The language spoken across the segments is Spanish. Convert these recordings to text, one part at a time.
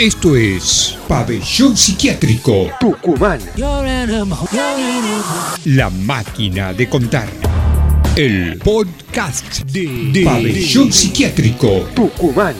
Esto es Pabellón Psiquiátrico Tucumán. La máquina de contar. El podcast de, Pabellón Psiquiátrico Tucumán.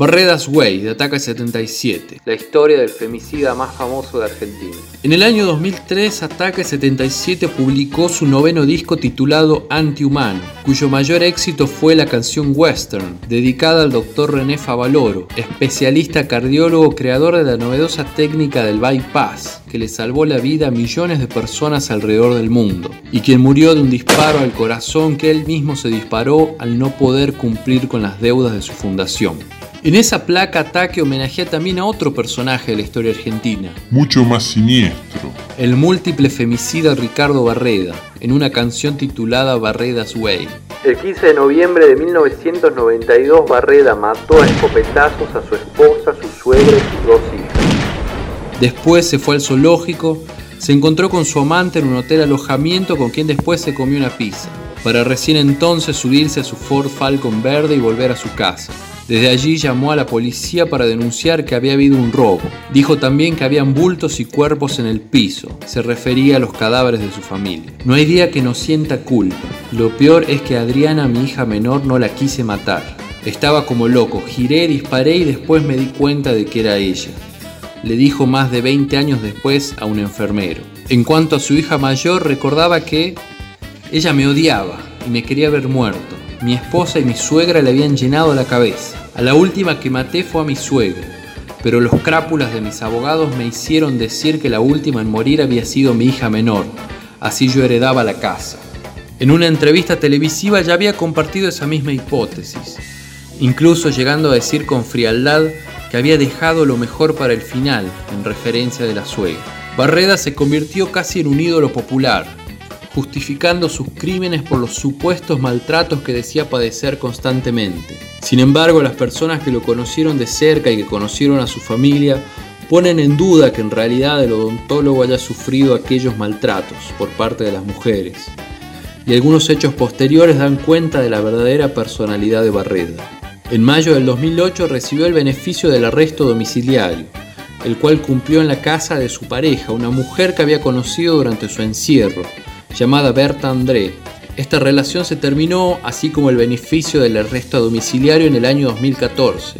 Barredas Way, de Ataque 77, la historia del femicida más famoso de Argentina. En el año 2003, Ataque 77 publicó su noveno disco titulado Antihumano, cuyo mayor éxito fue la canción Western, dedicada al doctor René Favaloro, especialista cardiólogo creador de la novedosa técnica del bypass, que le salvó la vida a millones de personas alrededor del mundo, y quien murió de un disparo al corazón que él mismo se disparó al no poder cumplir con las deudas de su fundación. En esa placa ataque homenajea también a otro personaje de la historia argentina, mucho más siniestro. el múltiple femicida Ricardo Barreda, en una canción titulada Barreda's Way. El 15 de noviembre de 1992 Barreda mató a escopetazos a su esposa, su suegra y sus dos hijas. Después se fue al zoológico, se encontró con su amante en un hotel alojamiento con quien después se comió una pizza, para recién entonces subirse a su Ford Falcon verde y volver a su casa. Desde allí llamó a la policía para denunciar que había habido un robo. Dijo también que habían bultos y cuerpos en el piso. Se refería a los cadáveres de su familia. No hay día que no sienta culpa. Lo peor es que Adriana, mi hija menor, no la quise matar. Estaba como loco. Giré, disparé y después me di cuenta de que era ella. Le dijo más de 20 años después a un enfermero. En cuanto a su hija mayor, recordaba que ella me odiaba y me quería ver muerto. Mi esposa y mi suegra le habían llenado la cabeza. A la última que maté fue a mi suegra, pero los crápulas de mis abogados me hicieron decir que la última en morir había sido mi hija menor. Así yo heredaba la casa. En una entrevista televisiva ya había compartido esa misma hipótesis, incluso llegando a decir con frialdad que había dejado lo mejor para el final, en referencia de la suegra. Barreda se convirtió casi en un ídolo popular, justificando sus crímenes por los supuestos maltratos que decía padecer constantemente. Sin embargo, las personas que lo conocieron de cerca y que conocieron a su familia ponen en duda que en realidad el odontólogo haya sufrido aquellos maltratos por parte de las mujeres. Y algunos hechos posteriores dan cuenta de la verdadera personalidad de Barreda. En mayo del 2008 recibió el beneficio del arresto domiciliario, el cual cumplió en la casa de su pareja, una mujer que había conocido durante su encierro, llamada Berta André. Esta relación se terminó, así como el beneficio del arresto domiciliario en el año 2014,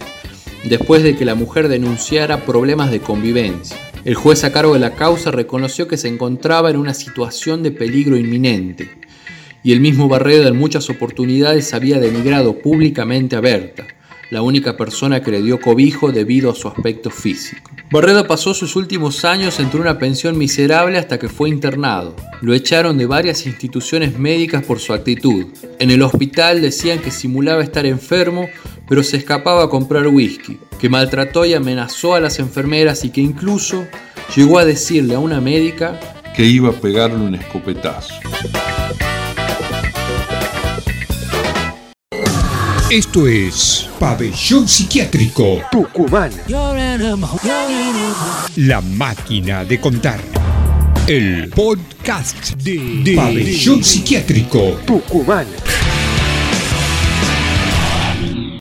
después de que la mujer denunciara problemas de convivencia. El juez a cargo de la causa reconoció que se encontraba en una situación de peligro inminente, y el mismo Barreda en muchas oportunidades había denigrado públicamente a Berta, la única persona que le dio cobijo debido a su aspecto físico. Barreda pasó sus últimos años entre una pensión miserable hasta que fue internado. Lo echaron de varias instituciones médicas por su actitud. En el hospital decían que simulaba estar enfermo, pero se escapaba a comprar whisky, que maltrató y amenazó a las enfermeras y que incluso llegó a decirle a una médica Que iba a pegarle un escopetazo. Esto es Pabellón Psiquiátrico Tucumán. La máquina de contar. El podcast de, de Pabellón Psiquiátrico Tucumán.